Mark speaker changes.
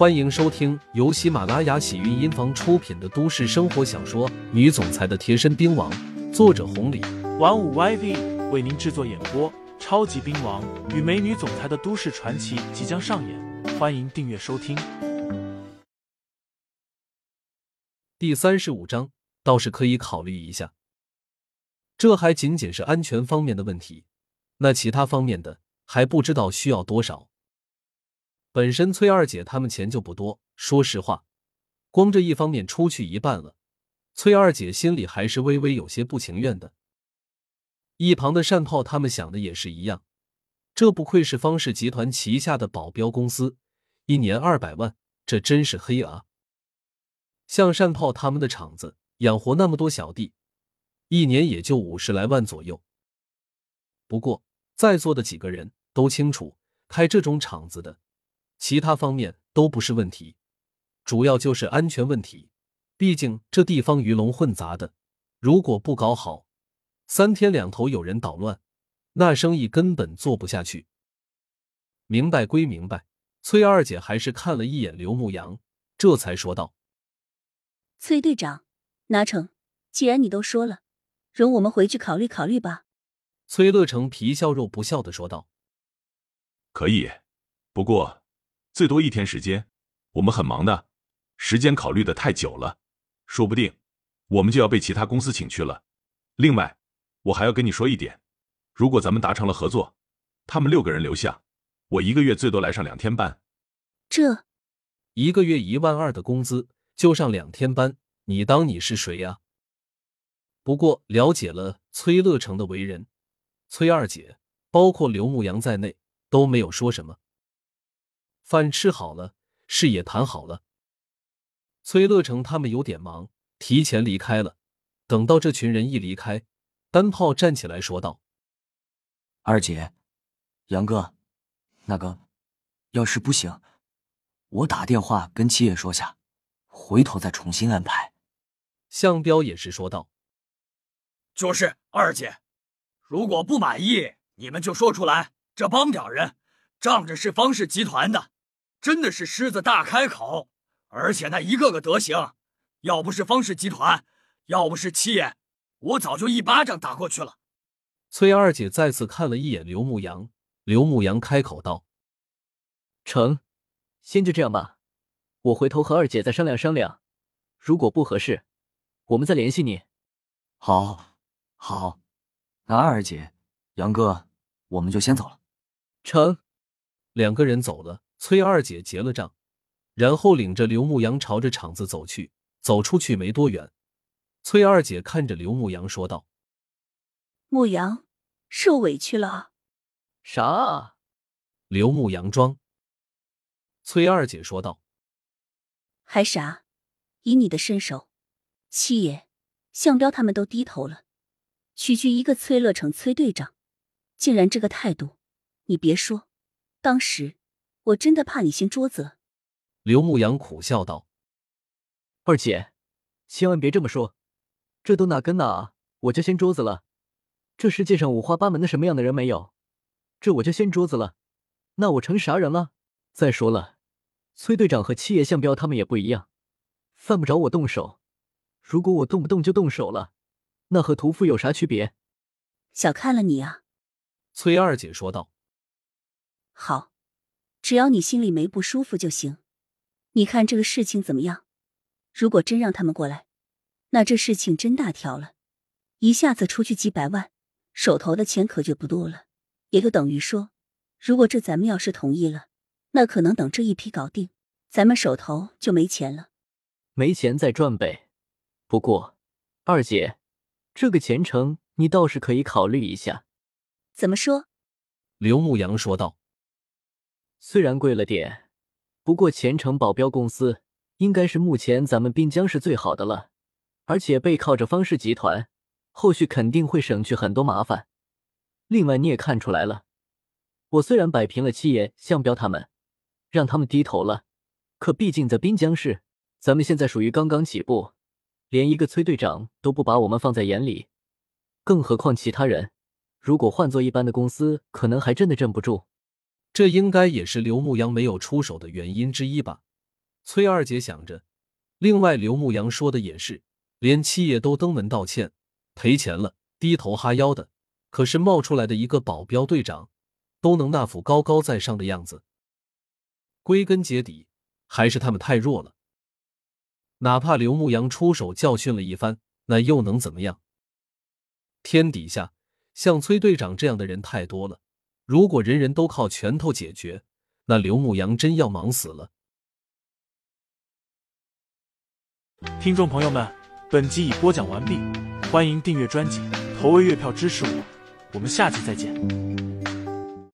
Speaker 1: 欢迎收听由喜马拉雅喜韵音房出品的都市生活小说《女总裁的贴身兵王》，作者红礼，
Speaker 2: 玩五 YV 为您制作演播。超级兵王与美女总裁的都市传奇即将上演，欢迎订阅收听。
Speaker 1: 第三十五章倒是可以考虑一下，这还仅仅是安全方面的问题，那其他方面的还不知道需要多少。本身崔二姐他们钱就不多，说实话，光这一方面出去一半了，崔二姐心里还是微微有些不情愿的。一旁的单炮他们想的也是一样，这不愧是方氏集团旗下的保镖公司，一年二百万，这真是黑啊！像单炮他们的厂子养活那么多小弟，一年也就五十来万左右。不过在座的几个人都清楚，开这种厂子的，其他方面都不是问题，主要就是安全问题。毕竟这地方鱼龙混杂的，如果不搞好。三天两头有人捣乱，那生意根本做不下去。明白归明白，崔二姐还是看了一眼刘牧阳，这才说道：“
Speaker 3: 崔队长，拿成，既然你都说了，容我们回去考虑考虑吧。”
Speaker 1: 崔乐成皮笑肉不笑的说道：“
Speaker 4: 可以，不过最多一天时间，我们很忙的，时间考虑的太久了，说不定我们就要被其他公司请去了。另外。”我还要跟你说一点，如果咱们达成了合作，他们六个人留下，我一个月最多来上两天班。
Speaker 3: 这
Speaker 1: 一个月一万二的工资就上两天班，你当你是谁呀？不过了解了崔乐成的为人，崔二姐包括刘牧阳在内都没有说什么。饭吃好了，事也谈好了。崔乐成他们有点忙，提前离开了。等到这群人一离开。单炮站起来说道：“
Speaker 5: 二姐，杨哥，那个，要是不行，我打电话跟七爷说下，回头再重新安排。”
Speaker 1: 向彪也是说道：“
Speaker 6: 就是二姐，如果不满意，你们就说出来。这帮屌人仗着是方氏集团的，真的是狮子大开口，而且那一个个德行，要不是方氏集团，要不是七爷。”我早就一巴掌打过去了。
Speaker 1: 崔二姐再次看了一眼刘牧阳，刘牧阳开口道：“
Speaker 7: 成，先就这样吧，我回头和二姐再商量商量，如果不合适，我们再联系你。”
Speaker 5: 好，好，那二姐、杨哥，我们就先走了。
Speaker 7: 成，
Speaker 1: 两个人走了，崔二姐结了账，然后领着刘牧阳朝着厂子走去。走出去没多远。崔二姐看着刘牧阳说道：“
Speaker 3: 牧阳，受委屈了。”
Speaker 7: 啥？
Speaker 1: 刘牧阳装。崔二姐说道：“
Speaker 3: 还啥？以你的身手，七爷、向彪他们都低头了，区区一个崔乐成崔队长，竟然这个态度！你别说，当时我真的怕你掀桌子。”
Speaker 1: 刘牧阳苦笑道：“
Speaker 7: 二姐，千万别这么说。”这都哪跟哪啊！我就掀桌子了。这世界上五花八门的什么样的人没有？这我就掀桌子了，那我成啥人了？再说了，崔队长和七爷向彪他们也不一样，犯不着我动手。如果我动不动就动手了，那和屠夫有啥区别？
Speaker 3: 小看了你啊！
Speaker 1: 崔二姐说道。
Speaker 3: 好，只要你心里没不舒服就行。你看这个事情怎么样？如果真让他们过来。那这事情真大条了，一下子出去几百万，手头的钱可就不多了。也就等于说，如果这咱们要是同意了，那可能等这一批搞定，咱们手头就没钱了。
Speaker 7: 没钱再赚呗。不过，二姐，这个前程你倒是可以考虑一下。
Speaker 3: 怎么说？
Speaker 1: 刘牧阳说道：“
Speaker 7: 虽然贵了点，不过前程保镖公司应该是目前咱们滨江市最好的了。”而且背靠着方氏集团，后续肯定会省去很多麻烦。另外，你也看出来了，我虽然摆平了七爷、向彪他们，让他们低头了，可毕竟在滨江市，咱们现在属于刚刚起步，连一个崔队长都不把我们放在眼里，更何况其他人。如果换做一般的公司，可能还真的镇不住。
Speaker 1: 这应该也是刘牧阳没有出手的原因之一吧？崔二姐想着，另外刘牧阳说的也是，连七爷都登门道歉，赔钱了，低头哈腰的，可是冒出来的一个保镖队长，都能那副高高在上的样子。归根结底，还是他们太弱了。哪怕刘牧阳出手教训了一番，那又能怎么样？天底下像崔队长这样的人太多了，如果人人都靠拳头解决，那刘牧阳真要忙死了。
Speaker 2: 听众朋友们，本集已播讲完毕，欢迎订阅专辑，投喂月票支持我，我们下期再见。